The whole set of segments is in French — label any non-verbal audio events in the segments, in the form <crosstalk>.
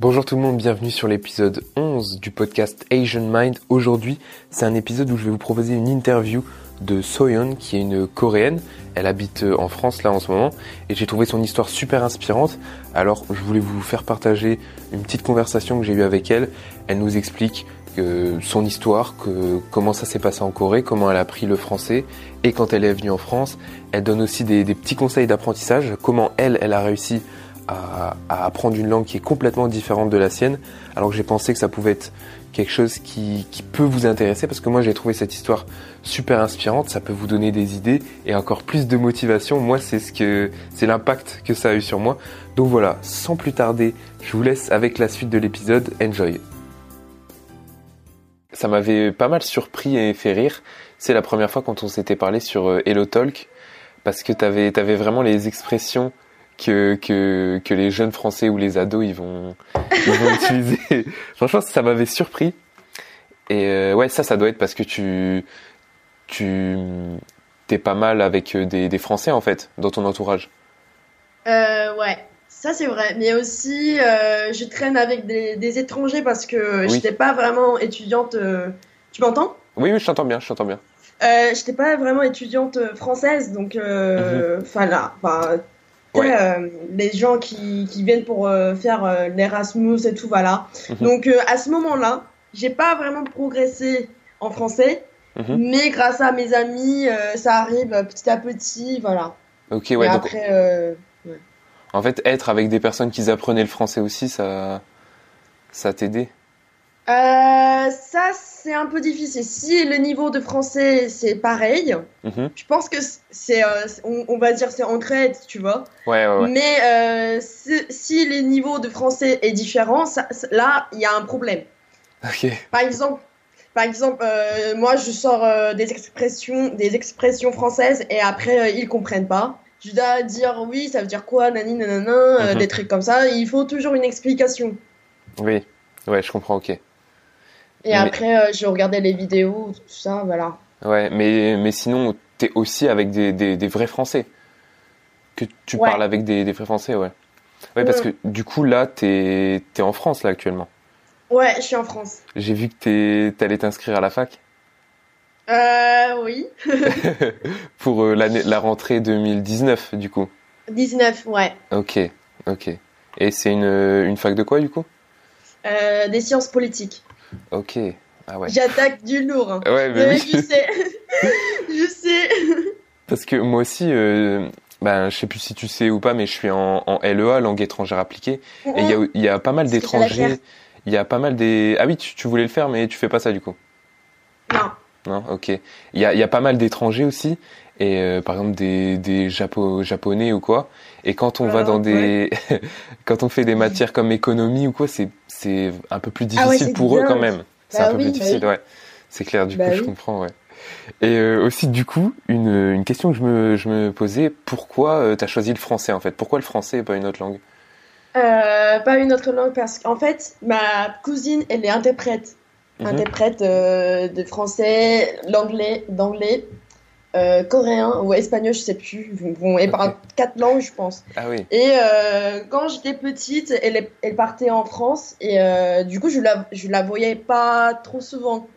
Bonjour tout le monde, bienvenue sur l'épisode 11 du podcast Asian Mind. Aujourd'hui, c'est un épisode où je vais vous proposer une interview de Soyeon, qui est une coréenne. Elle habite euh, en France là en ce moment et j'ai trouvé son histoire super inspirante. Alors, je voulais vous faire partager une petite conversation que j'ai eue avec elle. Elle nous explique que son histoire, que, comment ça s'est passé en Corée, comment elle a appris le français et quand elle est venue en France. Elle donne aussi des, petits conseils d'apprentissage, comment elle, elle a réussi à, apprendre une langue qui est complètement différente de la sienne, alors que j'ai pensé que ça pouvait être quelque chose qui, qui peut vous intéresser, parce que moi j'ai trouvé cette histoire super inspirante, ça peut vous donner des idées et encore plus de motivation. Moi c'est ce que c'est l'impact que ça a eu sur moi. Donc voilà, sans plus tarder, je vous laisse avec la suite de l'épisode. Enjoy. Ça m'avait pas mal surpris et fait rire. C'est la première fois quand on s'était parlé sur euh, Hello Talk, parce que t'avais avais vraiment les expressions que, que, que les jeunes français ou les ados ils vont, ils vont <laughs> utiliser. Franchement, ça m'avait surpris. Et euh, ouais, ça, ça doit être parce que tu, tu t'es pas mal avec euh, des, des Français en fait dans ton entourage. Euh, ouais, ça c'est vrai. Mais aussi, euh, je traîne avec des, des, étrangers parce que oui. j'étais pas vraiment étudiante. Euh, tu m'entends? Oui, oui, je t'entends bien, je t'entends bien. Euh, j'étais pas vraiment étudiante française, donc enfin mm -hmm. là, enfin Ouais. Euh, les gens qui, qui viennent pour euh, faire euh, l'Erasmus et tout, voilà. Mm -hmm. Donc à ce moment-là, j'ai pas vraiment progressé en français, mm -hmm. mais grâce à mes amis, ça arrive petit à petit, voilà. Ok, ouais. Et donc, après, ouais. En fait, être avec des personnes qui apprenaient le français aussi, ça, ça t'aidait euh, ça, c'est un peu difficile. Si le niveau de français, c'est pareil, -hmm. je pense que c'est, euh, on, on, va dire, c'est ancré, tu vois. Ouais, ouais, ouais. Mais euh, si, si le niveau de français est différent, ça, là, il y a un problème. Ok. Par exemple, par exemple, moi, je sors des expressions, des expressions françaises et après, ils comprennent pas. Je dois dire oui, ça veut dire quoi, nani, nanana, des trucs comme ça. Il faut toujours une explication. Oui, ouais, je comprends, ok. Et mais... après, euh, je regardais les vidéos, tout ça, voilà. Ouais, mais, mais sinon, t'es aussi avec des, des, des, vrais Français. Que tu ouais. parles avec des, des, vrais Français, ouais. Ouais, parce mmh. que du coup, là, t'es es en France, là, actuellement. Ouais, je suis en France. J'ai vu que t'allais t'inscrire à la fac. Euh, oui. <laughs> <laughs> Pour euh, la rentrée 2019, du coup. 19, ouais. Ok, ok. Et c'est une, une fac de quoi, du coup? Euh, Des sciences politiques. Ok. Ah ouais. J'attaque du lourd. Hein. Ouais, mais oui. <laughs> je sais. <laughs> je sais. Parce que moi aussi, euh, ben, je sais plus si tu sais ou pas, mais je suis en, en LEA, langue étrangère appliquée. Mm -hmm. Et il y a, y a, pas mal d'étrangers. Il y a pas mal des. Ah oui, tu, tu, voulais le faire, mais tu fais pas ça du coup. Non. Non, ok. Il y a, y a pas mal d'étrangers aussi. Et euh, par exemple des, des Japo japonais ou quoi. Et quand on va dans des, <laughs> quand on fait des matières comme économie ou quoi, c'est c'est un peu plus difficile ah ouais, pour bien. eux quand même. C'est bah un peu plus difficile, bah oui. ouais. C'est clair, du bah coup, oui. je comprends, ouais. Et euh, aussi, du coup, une, une question que je me, je me posais, pourquoi euh, tu as choisi le français en fait? Pourquoi le français et pas une autre langue? Euh, Pas une autre langue parce qu'en fait, ma cousine, elle est interprète. Mm -hmm. Interprète de français, l'anglais, d'anglais, euh, coréen ou espagnol, je sais plus. Bon, elle parle okay. quatre langues, je pense. Ah oui. Et euh, quand j'étais petite, elle, partait en France et euh, du coup, je la, je la voyais pas trop souvent.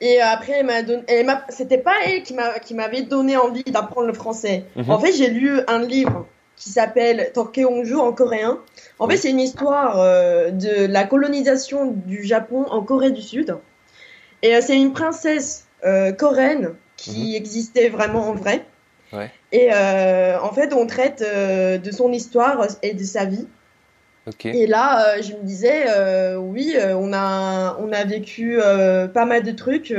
Et après, elle m'a donné, c'était pas elle qui m'a, qui m'avait donné envie d'apprendre le français. Mm -hmm. En fait, j'ai lu un livre qui s'appelle Torkeongju en coréen. En fait, c'est une histoire de la colonisation du Japon en Corée du Sud. Et c'est une princesse coréenne qui mmh. existait vraiment en vrai. Ouais. Et euh, en fait, on traite euh, de son histoire et de sa vie. Okay. Et là, euh, je me disais, oui, on a, on a vécu pas mal de trucs,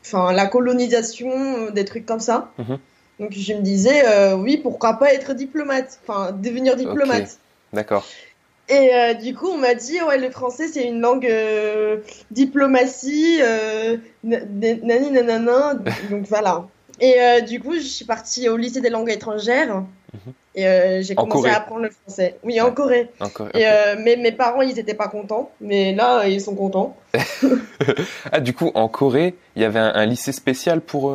enfin la colonisation, des trucs comme ça. Mmh. Donc je me disais, oui, pourquoi pas être diplomate, enfin devenir diplomate. Okay. D'accord. Et euh, du coup, on m'a dit, ouais, le français, c'est une langue euh, diplomatie, euh, nani nanana, donc voilà. Et euh, du coup, je suis partie au lycée des langues étrangères -hmm. et j'ai commencé à apprendre le français. Oui, en Corée. En Corée et, mais mes parents, ils étaient pas contents, mais là, ils sont contents. <laughs> ah, du coup, en Corée, il y avait un, un lycée spécial pour.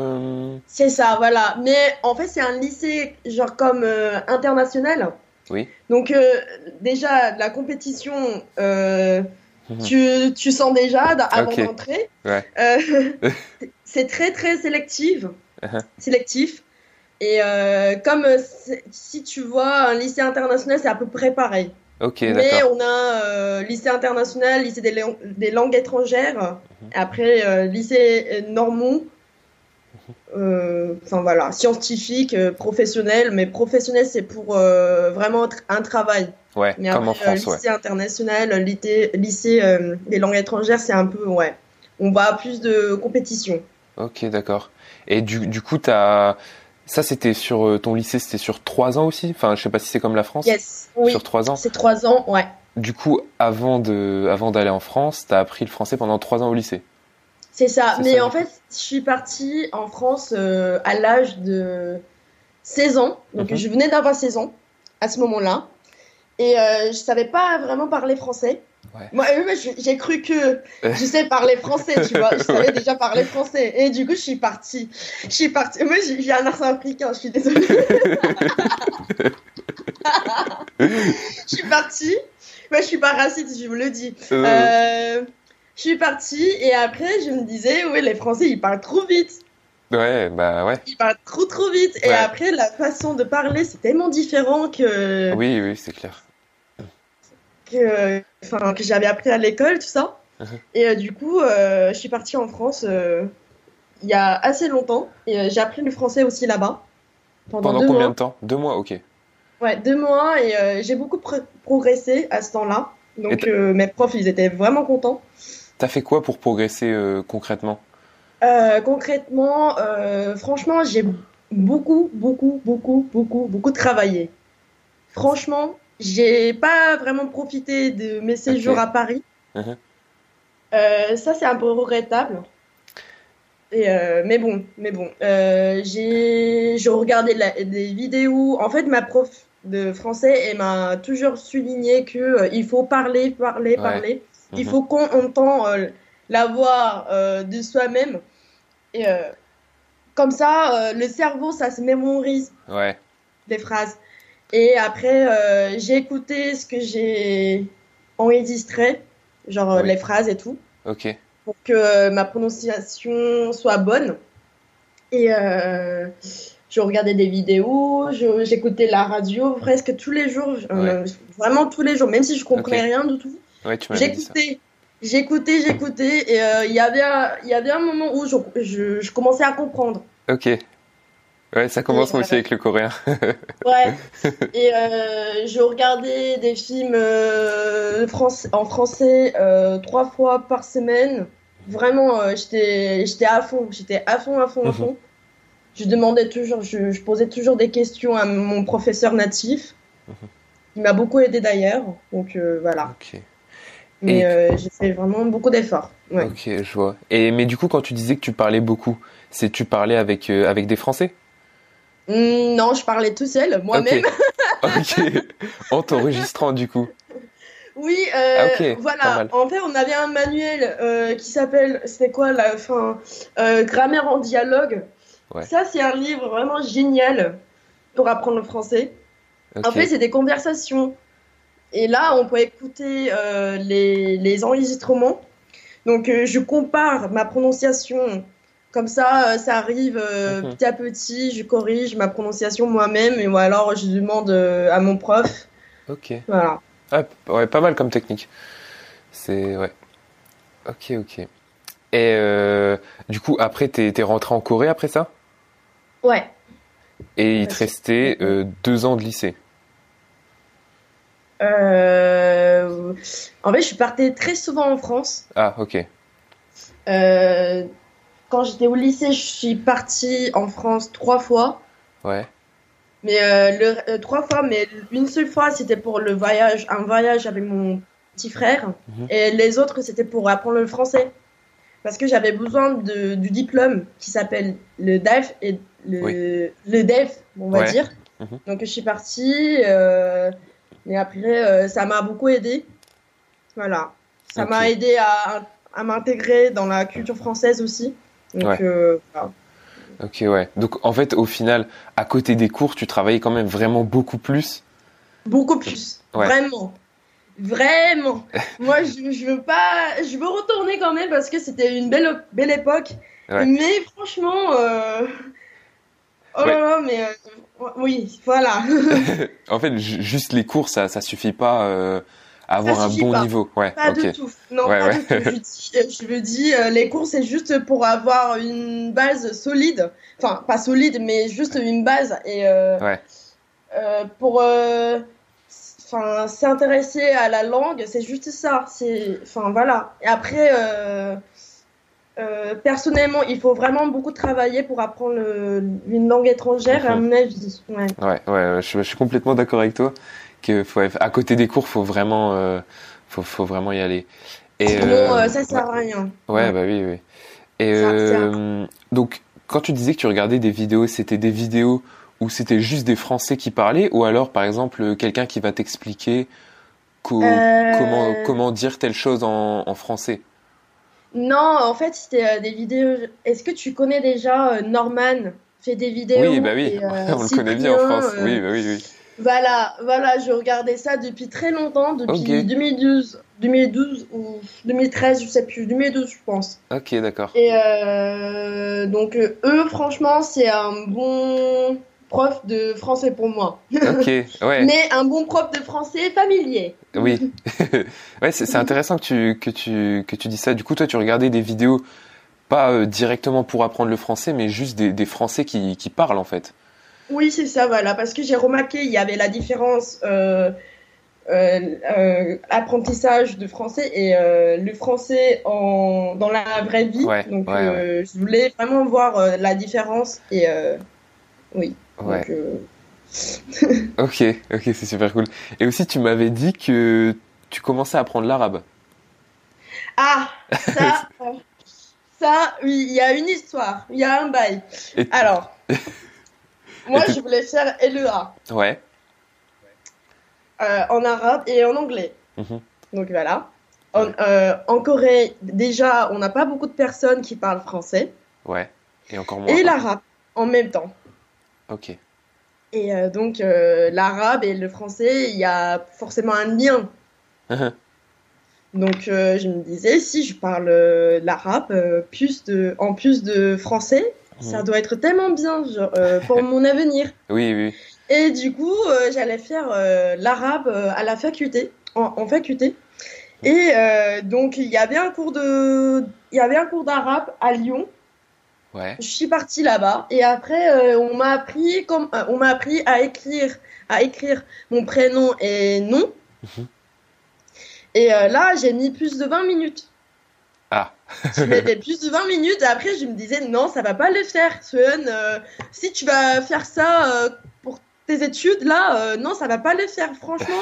C'est ça, voilà. Mais en fait, c'est un lycée genre comme international. Oui. Donc déjà la compétition, Mhm. tu, tu sens déjà avant Ok. d'entrer. Ouais. Euh, <laughs> c'est très très sélectif. Uh-huh. sélectif. Et euh, comme si tu vois un lycée international, c'est à peu près pareil. Ok, Mais on a euh, lycée international, lycée des, lang- des langues étrangères, Mhm. après euh, lycée euh. Euh, Enfin voilà, scientifique, euh, professionnel, mais professionnel c'est pour euh, vraiment un travail. Ouais, Mais comme en après, euh, France, ouais. lycée international, euh, lycée, lycée euh, des langues étrangères, c'est un peu, ouais, on va à plus de compétition. Ok, d'accord. Et du, du coup, t'as... ça, c'était sur euh, ton lycée, c'était sur trois ans aussi? Enfin, je sais pas si c'est comme la France. Yes, oui, Sur trois ans? c'est trois ans, ouais. Du coup, avant de, avant d'aller en France, t'as appris le français pendant trois ans au lycée? C'est ça. Mais ça, en fait, je suis partie en France euh, à l'âge de 16 ans. Donc, Mhm. je venais d'avoir 16 ans à ce moment-là. Et euh, je savais pas vraiment parler français. Ouais. Moi, euh, j'ai cru que je sais parler français, tu vois. Je <laughs> savais déjà parler français. Et du coup, je suis partie. Je suis partie. Moi, j'ai j'ai un accent africain, je suis désolée. <laughs> je suis partie. Moi, je suis pas raciste, je vous le dis. Euh, Euh, je suis partie et après je me disais ouais les Français ils parlent trop vite, Ouais, bah ouais. ils parlent trop trop vite. Et après la façon de parler c'est tellement différent que Oui, oui, c'est clair. que enfin que j'avais appris à l'école tout ça. Mhm. et euh, du coup euh, je suis partie en France euh, il y a assez longtemps. Et j'ai appris le français aussi là-bas. Pendant, Pendant deux combien mois. de temps? Deux mois, ok. ouais deux mois. Et j'ai beaucoup pro- progressé à ce temps-là. Donc mes profs ils étaient vraiment contents T'as fait quoi pour progresser euh, concrètement? Euh, concrètement, euh, franchement, j'ai beaucoup, beaucoup, beaucoup, beaucoup, beaucoup travaillé. Franchement, j'ai pas vraiment profité de mes séjours à Paris. Euh, ça, c'est un peu regrettable. Et euh, mais bon, mais bon, euh, j'ai, je regardais la- des vidéos. En fait, ma prof de français, elle m'a toujours souligné que euh, il faut parler, parler, Ouais. parler. Il Mhm. faut qu'on entend euh, la voix euh, de soi-même. Et euh, comme ça, le cerveau, ça se mémorise Ouais, des phrases. Et après, j'ai écouté ce que j'ai enregistré, genre Oui. les phrases et tout, ok. pour que ma prononciation soit bonne. Et je regardais des vidéos, j'écoutais la radio presque tous les jours, euh, vraiment tous les jours, même si je comprenais Ok. rien du tout. Ouais. J'écoutais, j'écoutais, j'écoutais, et euh, il y avait un- y avait un moment où je, je, je commençais à comprendre. Ok. Ouais, ça commence moi aussi avec le coréen. <laughs> Ouais. et euh, je regardais des films euh, en français euh, trois fois par semaine. Vraiment, j'étais, à fond, j'étais à fond, à fond, à Mhm. fond. Je demandais toujours, je, je posais toujours des questions à mon professeur natif. Mhm. Il m'a beaucoup aidé d'ailleurs, donc voilà. Ok. Mais euh, j'ai fait vraiment beaucoup d'efforts. Ouais. Ok, je vois. Et mais du coup, quand tu disais que tu parlais beaucoup, c'est tu parlais avec euh, avec des Français? Hmm, non, je parlais tout seul, moi-même. Ok. <laughs> ok. En t'enregistrant du coup. Oui, euh, Ah, voilà. En fait, on avait un manuel euh, qui s'appelle, c'était quoi la fin, Grammaire en dialogue. Ouais. Ça, c'est un livre vraiment génial pour apprendre le français. En fait, c'est des conversations. Et là, on peut écouter euh, les, les enregistrements. Donc, euh, je compare ma prononciation. Comme ça, euh, ça arrive Mhm. petit à petit. Je corrige ma prononciation moi-même. Et ou alors, je demande à mon prof. Ok. Voilà. Ah, ouais, pas mal comme technique. C'est ouais. Ok, ok. Et du coup, après, t'es t'es rentré en Corée après ça? Ouais. Et il te restait deux ans de lycée. Euh, En fait, je partais très souvent en France. Ah, ok. Euh, Quand j'étais au lycée, je suis partie en France trois fois. Ouais. Mais euh, le, trois fois, mais une seule fois, c'était pour le voyage, un voyage avec mon petit frère. Mhm. Et les autres, c'était pour apprendre le français. Parce que j'avais besoin de, du diplôme qui s'appelle le DEF et le, Oui. le DEF, on va Ouais. dire. Mhm. Donc je suis partie. euh, mais après, euh, ça m'a beaucoup aidé. Voilà. Ça m'a aidé à, à m'intégrer dans la culture française aussi. Donc, Ouais. euh, voilà. Ok, ouais. Donc en fait, au final, à côté des cours, tu travaillais quand même vraiment beaucoup plus? Beaucoup plus. Ouais. Vraiment. Vraiment. <laughs> Moi, je, je veux pas. Je veux retourner quand même parce que c'était une belle, belle époque. Ouais. Mais franchement. euh, Oh Ouais. là là, mais. euh, Oui, voilà. <laughs> En fait, ju- juste les cours, ça, ça suffit pas euh, à avoir Ça un bon pas. niveau. Ouais, Pas ok. du tout. Non, Ouais, pas ouais. du tout. Je dis, euh, je euh, les cours, c'est juste pour avoir une base solide. Enfin, pas solide, mais juste une base. Et euh, Ouais. euh, pour euh, enfin, s'intéresser à la langue, c'est juste ça. C'est, enfin, voilà. Et après, euh, personnellement, il faut vraiment beaucoup travailler pour apprendre le- une langue étrangère, à Mhm. mon avis. Ouais. Ouais, ouais, je, je suis complètement d'accord avec toi. Que faut, à côté des cours, faut vraiment, euh, faut, faut vraiment y aller. Et, Sinon, euh, euh, ça sert à rien. Ouais, bah oui, oui. Et Ça, donc, quand tu disais que tu regardais des vidéos, c'était des vidéos où c'était juste des Français qui parlaient, ou alors, par exemple, quelqu'un qui va t'expliquer co- comment comment dire telle chose en, en français? Non, en fait, c'était euh, des vidéos. Est-ce que tu connais déjà euh, Norman fait des vidéos Oui, bah oui, et, euh, <laughs> on le connaît bien en France. Oui, bah oui, oui. Voilà, voilà, je regardais ça depuis très longtemps, depuis Ok. 2012, 2012 ou 2013, je sais plus, 2012 je pense. Ok, d'accord. Et euh, donc eux, franchement, c'est un bon prof de français pour moi. <laughs> Ok, ouais. Mais un bon prof de français familier. Oui, <laughs> <laughs> ouais, c'est intéressant que tu que tu que tu dis ça. Du coup, toi, tu regardais des vidéos pas euh, directement pour apprendre le français, mais juste des, des Français qui qui parlent en fait. Oui, c'est ça, voilà, parce que j'ai remarqué il y avait la différence euh, euh, apprentissage de français et le français en, dans la vraie vie. Ouais, Donc, ouais, je voulais vraiment voir la différence et oui. Ouais. Donc, euh, <laughs> Ok, ok, c'est super cool. Et aussi, tu m'avais dit que tu commençais à apprendre l'arabe. Ah, <laughs> ça, ça, oui, il y a une histoire, il y a un bail. Et- Alors, <laughs> moi, je voulais faire LEA. Ouais. euh, en arabe et en anglais. Mhm. Donc voilà. En, euh, en Corée, déjà, on n'a pas beaucoup de personnes qui parlent français Ouais. Et encore moins. et l'arabe en même temps. Ok. Et euh, donc, euh, l'arabe et le français, il y a forcément un lien. Mhm. Donc, euh, je me disais, si je parle l'arabe plus de, en plus de français, ça Mhm. doit être tellement bien genre, pour mon avenir. <laughs> Oui, oui. Et du coup, j'allais faire l'arabe à la faculté, en, en faculté. Et donc, il y avait un cours de, il y avait un cours d'arabe à Lyon. Ouais. Je suis partie là-bas et après, euh, on m'a appris comme, euh, on m'a appris à écrire, à écrire mon prénom et nom. Mhm. Et euh, là, j'ai mis plus de 20 minutes. Ah. <laughs> Je mettais plus de 20 minutes. Et après, je me disais, non, ça va pas le faire. Euh, si tu vas faire ça pour tes études, là, non, ça va pas le faire. Franchement,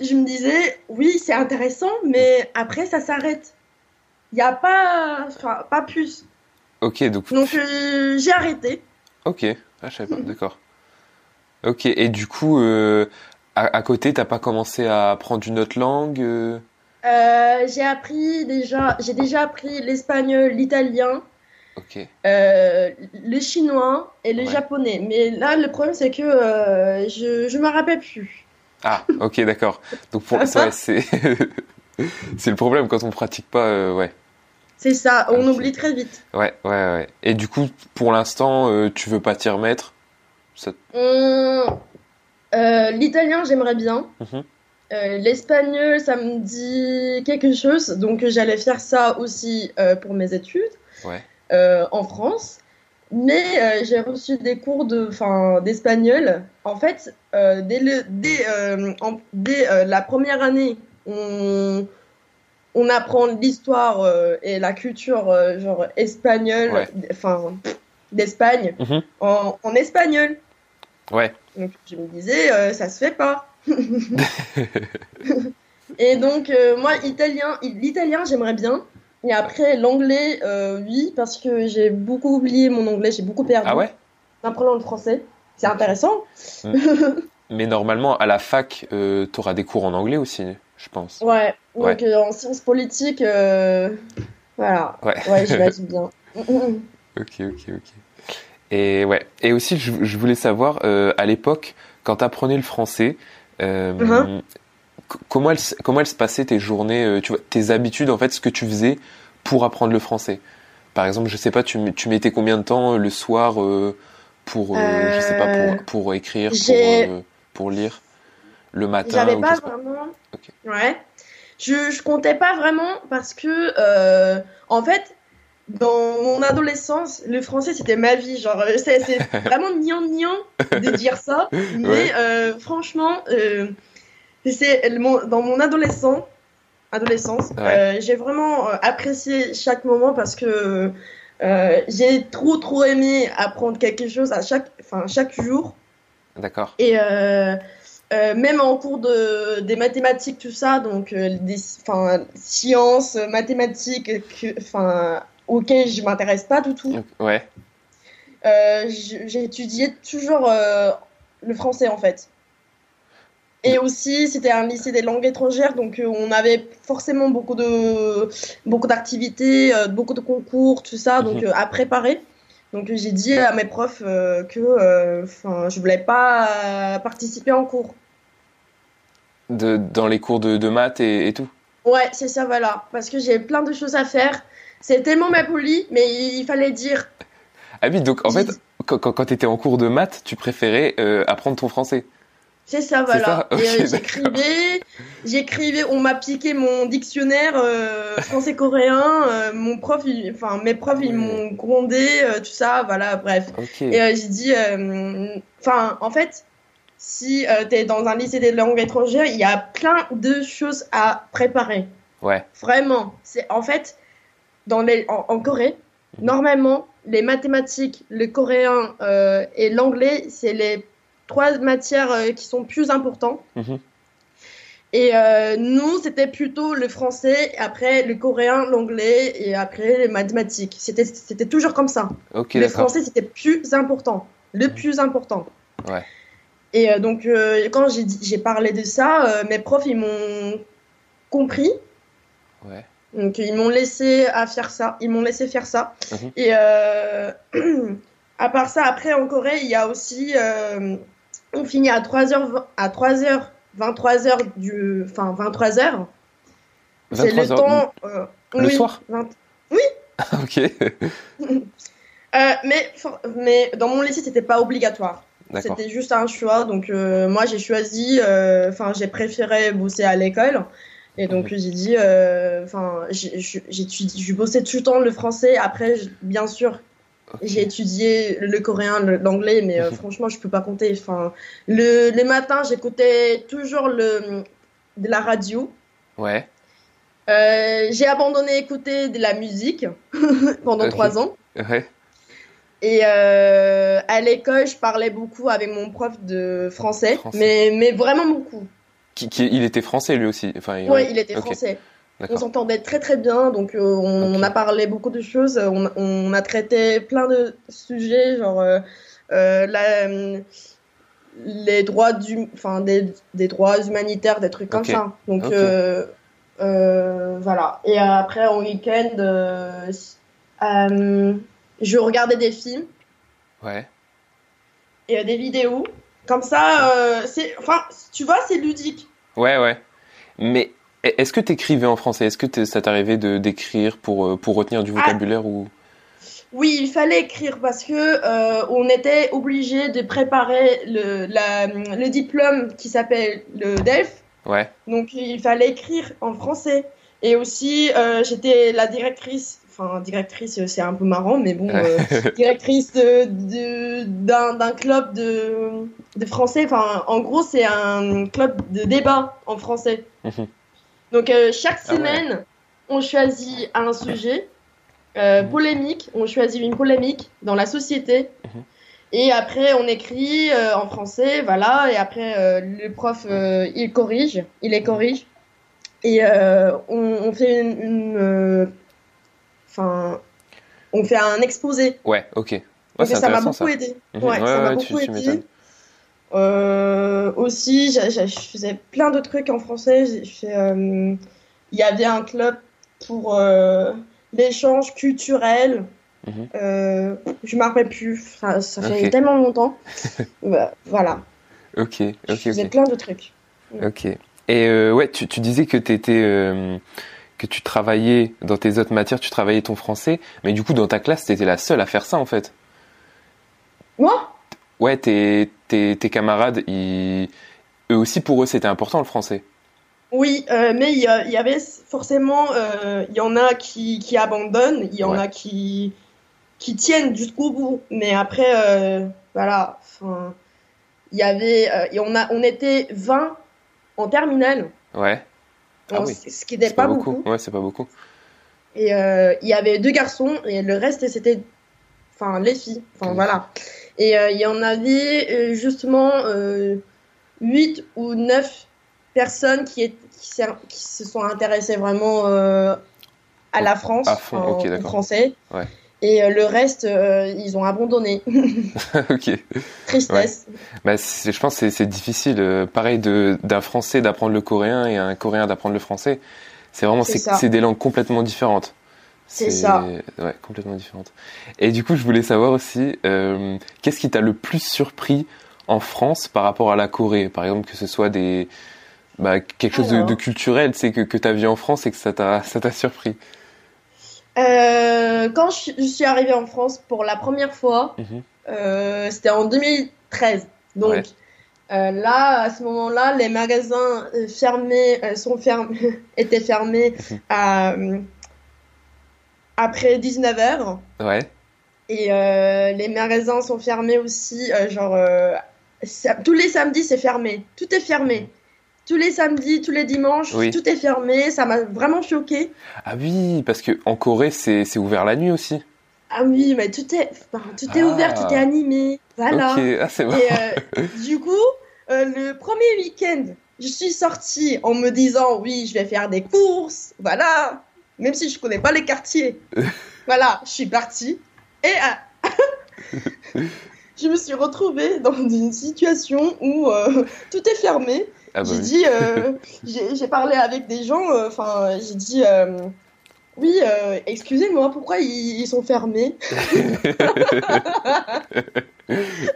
je me disais, oui, c'est intéressant, mais après, ça s'arrête. Il n'y a pas, enfin, pas plus. Ok, donc. Donc, euh, j'ai arrêté. Ok. Ah, je savais pas. D'accord. Ok. Et du coup, euh, à, à côté, t'as pas commencé à apprendre une autre langue euh? J'ai appris déjà, j'ai déjà appris l'espagnol, l'italien, Ok. euh, le chinois et le Ouais. japonais. Mais là, le problème, c'est que je, je me rappelle plus. Ah, ok, d'accord. Donc pour ça, c'est <laughs> c'est le problème quand on pratique pas, ouais. C'est ça, on oublie très vite. Ouais, ouais, ouais. Et du coup, pour l'instant, euh, tu veux pas t'y remettre? Ça- euh, l'italien, j'aimerais bien. Mhm. Euh, l'espagnol, ça me dit quelque chose. Donc, j'allais faire ça aussi pour mes études Ouais. en France. Mais j'ai reçu des cours de, d'espagnol. En fait, dès, le, dès, en- dès la première année, on, on apprend l'histoire euh, et la culture euh, genre espagnole, Ouais. enfin d'Espagne, Mhm. en, en espagnol. Ouais. Donc je me disais, euh, ça se fait pas. <laughs> et donc euh, moi, italien, l'italien, j'aimerais bien. Et après, l'anglais, oui, parce que j'ai beaucoup oublié mon anglais, j'ai beaucoup perdu Ah ouais? en apprenant le français. C'est intéressant. <laughs> Mais normalement, à la fac, euh, t'auras des cours en anglais aussi, je pense. Ouais, donc Ouais. euh, en sciences politiques, euh, voilà. Ouais. Ouais, j'imagine <laughs> bien. Ok, ok, ok. Et ouais. Et aussi, je, je voulais savoir, euh, à l'époque, quand t'apprenais le français, Euh, c- Comment elles, comment elles se passaient tes journées, tu vois, tes habitudes, en fait, ce que tu faisais pour apprendre le français? Par exemple, je sais pas, tu, tu mettais combien de temps le soir pour, je sais pas, pour, pour écrire, pour, pour lire? Le matin J'avais pas vraiment. Ouais. Je, je comptais pas vraiment parce que, euh, en fait, dans mon adolescence, le français c'était ma vie. Genre, euh, c'est c'est <laughs> vraiment niant de dire ça. <laughs> Mais Ouais. euh, franchement, euh, c'est mon- dans mon adolescent, adolescence, Ouais. j'ai vraiment apprécié chaque moment parce que j'ai trop trop aimé apprendre quelque chose à chaque, enfin chaque jour. D'accord. Et euh, même en cours de, des mathématiques, tout ça, donc euh, des sciences, mathématiques, enfin, auxquelles je m'intéresse pas du tout, Ouais. euh, j'ai étudié toujours euh, le français en fait. Et aussi, c'était un lycée des langues étrangères, donc euh, on avait forcément beaucoup de beaucoup d'activités, beaucoup de concours, tout ça, donc Mhm. à préparer. Donc j'ai dit à mes profs euh, que euh, je voulais pas participer en cours. De, dans les cours de, de maths et, et tout. Ouais, c'est ça, voilà, parce que j'ai plein de choses à faire. C'est tellement ma poli, mais il, il fallait dire. Ah oui, donc en fait, quand, quand, tu étais en cours de maths, tu préférais euh, apprendre ton français. C'est ça, voilà. ça Ok, Et euh, j'écrivais, j'écrivais, on m'a piqué mon dictionnaire euh, français-coréen. euh, mon prof, il- enfin mes profs, ils m'ont grondé, euh, tout ça, voilà, bref. Et j'ai dit, enfin, en fait, si tu es dans un lycée des langues étrangères, il y a plein de choses à préparer. Ouais. Vraiment. C'est en fait dans les en, en Corée, normalement les mathématiques, le coréen et l'anglais, c'est les trois matières euh, qui sont plus importantes. Mhm. Et euh, nous, c'était plutôt le français, après le coréen, l'anglais et après les mathématiques. C'était c'était toujours comme ça. Le français, c'était plus important, le plus important. Ouais. Et euh, donc, euh, quand j'ai parlé de ça, mes profs, ils m'ont compris. Ouais. Donc ils m'ont laissé à faire ça, ils m'ont laissé faire ça. Mhm. Et <clears throat> à part ça, après en Corée, il y a aussi, on finit à 3h, à 3h, 23h du, enfin 23h. C'est 23 le temps. euh, Le oui, soir 20 <laughs> ok. <laughs> Euh, mais, mais dans mon lycée, c'était pas obligatoire. C'était juste un choix. Donc, euh, moi, j'ai choisi, enfin, j'ai préféré bosser à l'école. Et donc, j'ai dit, enfin, j'ai bossais tout le temps le français. Après, bien sûr, J'ai étudié le coréen, l'anglais, mais euh, Mhm. franchement, je peux pas compter. Enfin, le, les matins, j'écoutais toujours le, de la radio. Ouais. Euh, j'ai abandonné écouter de la musique <laughs> pendant trois ans. Ouais. Et euh, à l'école, je parlais beaucoup avec mon prof de français, Français. Mais, mais vraiment beaucoup. Qui, qui- il était français lui aussi. Enfin, Oui, il était français. On s'entendait très très bien, donc euh, on, a parlé beaucoup de choses. On, on a traité plein de sujets, genre euh, euh, la, euh, les droits du, enfin des, des droits humanitaires, des trucs comme ça. Donc voilà. Et après en week-end, euh, je regardais des films. Ouais. et des vidéos. Comme ça, c'est, enfin, tu vois, c'est ludique. Ouais, ouais. Mais est-ce que tu écrivais en français? Est-ce que t'es- ça t'arrivait de d'écrire pour, euh, pour retenir du Ah. vocabulaire ou? Oui, il fallait écrire parce que euh, on était obligé de préparer le, la, le diplôme qui s'appelle le DELF. Ouais. Donc, il fallait écrire en français. Et aussi, euh, j'étais la directrice. Enfin, directrice, c'est un peu marrant, mais bon, euh, <laughs> directrice de, de- d'un, d'un club de, de français. Enfin, en gros, c'est un club de débat en français. Donc, euh, chaque Ah ouais. semaine, on choisit un sujet euh, Mhm. polémique. On choisit une polémique dans la société. Mhm. Et après, on écrit euh, en français, voilà. Et après, le prof, il corrige, il les corrige. Et on, on fait une, enfin, on fait un exposé. Ouais, ok. Ouais, Donc c'est ça m'a beaucoup ça. aidé. Mhm. Ouais, Ouais, ça m'a beaucoup tu aidé. Euh, aussi, je faisais plein de trucs en français. Euh, il y avait un club pour euh, l'échange culturel. Mhm. Je m'en rappelle plus. Ça, ça fait tellement longtemps. Bah, <laughs> voilà. Ok, Je ok, faisais ok. plein de trucs. Ok. Et ouais, tu, tu disais que euh, que tu travaillais dans tes autres matières, tu travaillais ton français, mais du coup dans ta classe, t'étais la seule à faire ça en fait? Moi? Ouais, tes, tes, tes camarades, ils, eux aussi pour eux c'était important le français. Oui, euh, mais il y, avait forcément, euh, il y en a qui, qui abandonnent, il y en Ouais. a qui, qui tiennent jusqu'au bout. Mais après, euh, voilà, il y avait, et on a, on était 20 en terminale, Ouais. Ah oui. ce qui C'est pas, beaucoup. Ouais, c'est pas beaucoup. Et il y avait deux garçons et le reste c'était, enfin, les filles. Enfin voilà. Et euh, il y en avait euh, justement euh, 8 ou 9 personnes qui, est, qui, s'est- qui se sont intéressées vraiment euh, à la France, À fond, français. Ouais. Et euh, le reste, euh, ils ont abandonné. <laughs> ok. <laughs> Tristesse. Bah, je pense que c'est- difficile, euh, pareil, d'un français d'apprendre le coréen et un coréen d'apprendre le français. C'est vraiment, c'est des langues complètement différentes. C'est ça. Ouais, complètement différentes. Et du coup, je voulais savoir aussi, euh, qu'est-ce qui t'a le plus surpris en France par rapport à la Corée? Par exemple, que ce soit des, bah, quelque chose de, Alors. de culturel, c'est que, que t'as vu en France et que ça t'a, surpris. Euh, quand je, je suis arrivée en France pour la première fois, Mhm. euh, c'était en 2013. Donc Ouais. euh, là, à ce moment-là, les magasins fermés sont fermés, <laughs> étaient fermés Mhm. à, après 19h. Ouais. Et euh, les magasins sont fermés aussi, euh, genre euh, tous les samedis c'est fermé, tout est fermé. Tous les samedis, tous les dimanches, Oui. tout est fermé. Ça m'a vraiment choqué. Ah oui, parce que en Corée, c'est, ouvert la nuit aussi. Ah oui, mais tout est, enfin, tout est Ah. ouvert, tout est animé. Voilà. Ok, ah. Et du coup, le premier week-end, je suis sortie en me disant oui, je vais faire des courses, voilà. Même si je connais pas les quartiers, <laughs> voilà, je suis partie et euh, <laughs> je me suis retrouvée dans une situation où euh, tout est fermé. Ah bah j'ai oui. dit, euh, <laughs> j'ai j'ai parlé avec des gens, enfin, j'ai dit. Oui, euh, excusez-moi, pourquoi ils, ils sont fermés <laughs>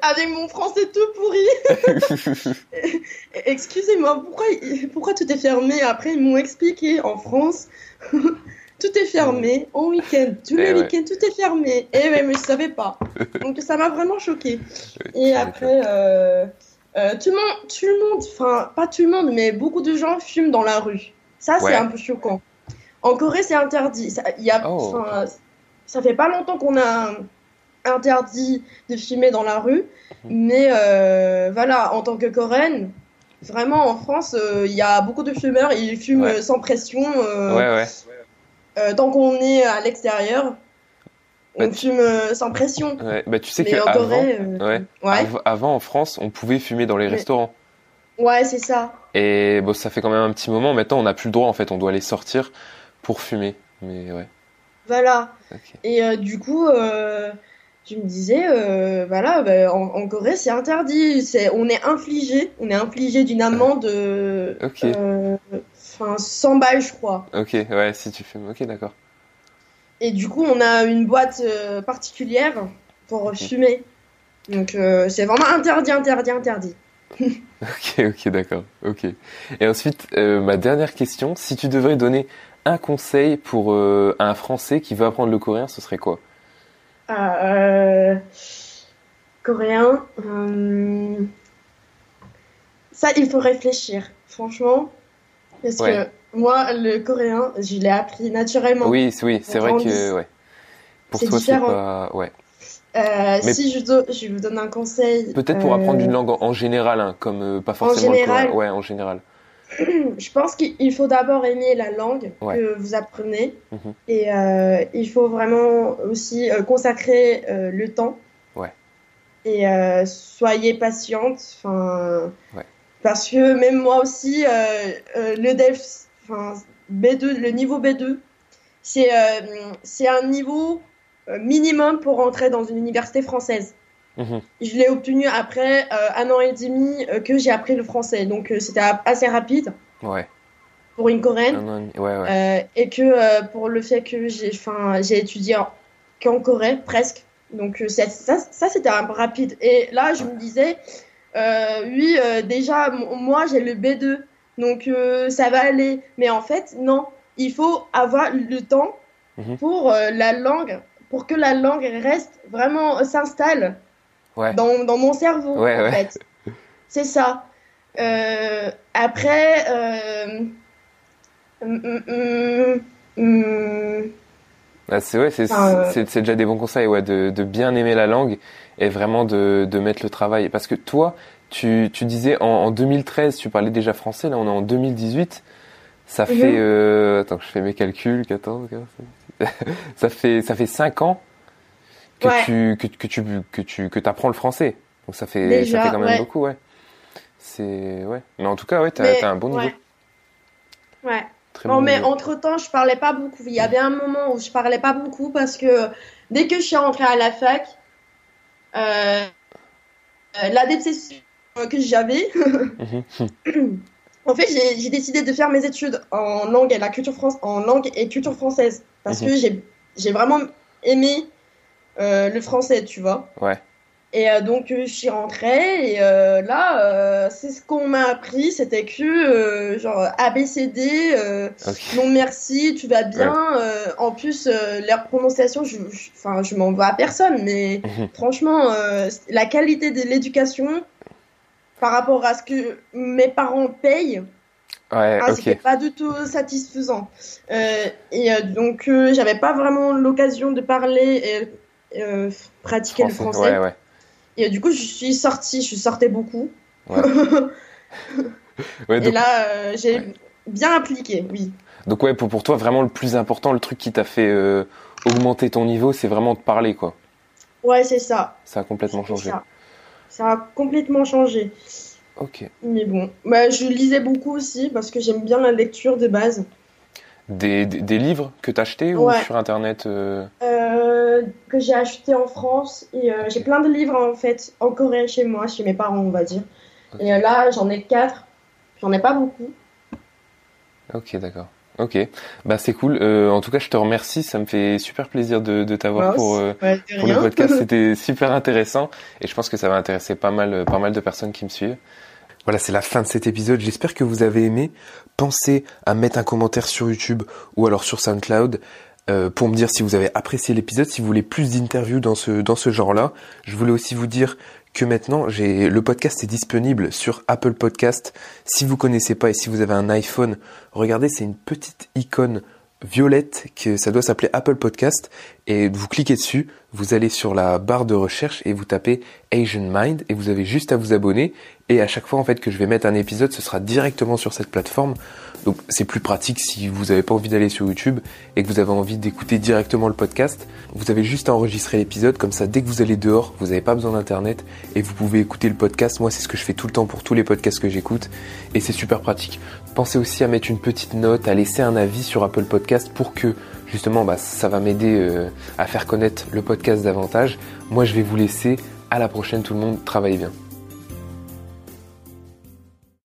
Avec mon français tout pourri. <laughs> Excusez-moi, pourquoi, pourquoi tout est fermé Après, ils m'ont expliqué en France, <laughs> tout est fermé en week-end. Tous Eh les ouais. week-ends, tout est fermé. Et ouais, mais je savais pas. Donc ça m'a vraiment choqué. Et après, euh, euh, tout le monde, tout le monde, enfin pas tout le monde, mais beaucoup de gens fument dans la rue. Ça, Ouais. c'est un peu choquant. En Corée, c'est interdit. Ça, y a, Oh. ça fait pas longtemps qu'on a interdit de fumer dans la rue, Mhm. mais euh, voilà, en tant que Coréenne, vraiment en France, euh, il y a beaucoup de fumeurs, ils fument Ouais. sans pression. euh, Ouais, ouais. tant qu'on est à l'extérieur, on Bah, fume sans pression. Bah, tu sais mais que en Corée, avant en France, on pouvait fumer dans les Mais- restaurants. ouais, c'est ça. Et bon, ça fait quand même un petit moment. Maintenant, on n'a plus le droit. En fait, on doit aller sortir pour fumer. Mais ouais. Voilà. Et euh, du coup, euh, je me disais, euh, voilà, bah, en, en Corée, c'est interdit. C'est, on est infligé, on est infligé d'une amende, euh, Ok. euh, enfin, 100 balles, je crois. Ok. Ouais. Si tu fumes. Ok, d'accord. Et du coup, on a une boîte particulière pour fumer. Donc, c'est vraiment interdit, interdit, interdit. <laughs> Ok, ok, d'accord. Ok. Et ensuite, ma dernière question, si tu devrais donner un conseil pour euh, un Français qui veut apprendre le coréen, ce serait quoi? Ah, euh, coréen. euh, Ça, il faut réfléchir, franchement. Parce Ouais. que moi, le coréen, je l'ai appris naturellement. Oui, c'est- oui, c'est vrai que ouais. Pour toi, c'est pas ouais. Euh, Mais- Si je, do- je vous donne un conseil. Peut-être pour euh, apprendre une langue en, général, hein, comme euh, pas forcément général. le coréen. Ouais, en général. <clears throat> Je pense qu'il faut d'abord aimer la langue Ouais. que vous apprenez. Mhm. Et euh, il faut vraiment aussi euh, consacrer euh, le temps. Ouais. Et soyez patiente. Ouais. Parce que même moi aussi, le enfin, B2, le niveau B2, c'est c'est un niveau minimum pour entrer dans une université française. Mhm. Je l'ai obtenu après euh, un an et demi euh, que j'ai appris le français. Donc euh, c'était assez rapide Ouais. pour une coréenne. Un et demi. Ouais, ouais. Et que pour le fait que j'ai étudié en- qu'en Corée, presque. Donc ça, ça c'était rapide. Et là, je me disais, oui, déjà, moi, j'ai le B2, donc ça va aller. Mais en fait, non, il faut avoir le temps Mhm. pour la langue, pour que la langue reste vraiment s'installe Ouais. dans, dans mon cerveau, Ouais, en ouais. fait. C'est ça. Euh, après, euh, Ah, c'est ouais, c'est déjà des bons conseils, ouais, de, de bien aimer la langue et vraiment de, de mettre le travail. Parce que toi, tu, tu disais en, en 2013, tu parlais déjà français, là on est en 2018. Ça Mhm. fait, euh, attends, je fais mes calculs, 14, 15, 16, ça fait, ça fait 5 ans que Ouais. tu, que, que tu, que tu, que apprends le français. Donc ça fait, Déjà, ça fait quand même ouais. beaucoup, ouais. C'est, ouais. Mais en tout cas, ouais, t'as un bon niveau. ouais. Ouais. Très Non, bon mais niveau. entre temps, je parlais pas beaucoup. Il y avait un moment où je parlais pas beaucoup parce que dès que je suis rentrée à la fac, euh, euh, la déception que j'avais, Mhm. <laughs> en fait, j'ai décidé de faire mes études en langue et la culture France, en langue et culture française parce Mhm. que j'ai j'ai vraiment aimé le français, tu vois. Ouais. Et euh, donc, euh, je suis rentrée et euh, là, euh, c'est ce qu'on m'a appris, c'était que euh, genre ABCD, euh, Ok. non merci, tu vas bien. euh, en plus, euh, leur prononciation, je, je- enfin, je m'en veux à personne, mais Mhm. franchement, euh, la qualité de l'éducation par rapport à ce que mes parents payent, Ouais, ah, ok. c'était pas du tout satisfaisant. Euh, et euh, donc, euh, j'avais pas vraiment l'occasion de parler euh, pratiquer le Français, français. Ouais, ouais. Et du coup, je suis sortie, je sortais beaucoup. Ouais. <laughs> Et là, euh, j'ai bien appliqué, oui. donc ouais, pour, pour toi, vraiment le plus important, le truc qui t'a fait euh, augmenter ton niveau, c'est vraiment de parler, quoi. Ouais, c'est ça. Ça a complètement changé. Ça. Ça a complètement changé. Ok. Mais bon, bah, je lisais beaucoup aussi parce que j'aime bien la lecture de base. Des, des, des livres que t'as achetés ou sur internet euh, Euh, que j'ai acheté en France. Et euh, j'ai plein de livres en fait en Corée chez moi, chez mes parents, on va dire. Et euh, là, j'en ai quatre. J'en ai pas beaucoup. Ok, d'accord. Ok, bah c'est cool. Euh, en tout cas, je te remercie. Ça me fait super plaisir de, de t'avoir pour, euh, Ouais, pour le podcast. <laughs> C'était super intéressant et je pense que ça va intéresser pas mal, pas mal de personnes qui me suivent. Voilà, c'est la fin de cet épisode. J'espère que vous avez aimé. Pensez à mettre un commentaire sur YouTube ou alors sur SoundCloud euh, pour me dire si vous avez apprécié l'épisode, si vous voulez plus d'interviews dans ce, dans ce genre-là. Je voulais aussi vous dire que maintenant, j'ai le podcast est disponible sur Apple Podcast. Si vous connaissez pas et si vous avez un iPhone, regardez, c'est une petite icône violette que ça doit s'appeler Apple Podcast et vous cliquez dessus, vous allez sur la barre de recherche et vous tapez Asian Mind et vous avez juste à vous abonner et à chaque fois en fait que je vais mettre un épisode, ce sera directement sur cette plateforme. Donc c'est plus pratique si vous n'avez pas envie d'aller sur YouTube et que vous avez envie d'écouter directement le podcast. Vous avez juste à enregistrer l'épisode comme ça dès que vous allez dehors, vous n'avez pas besoin d'internet et vous pouvez écouter le podcast. Moi c'est ce que je fais tout le temps pour tous les podcasts que j'écoute et c'est super pratique. Pensez aussi à mettre une petite note, à laisser un avis sur Apple Podcast pour que justement bah, ça va m'aider euh, à faire connaître le podcast davantage. Moi je vais vous laisser. À la prochaine tout le monde, travaillez bien.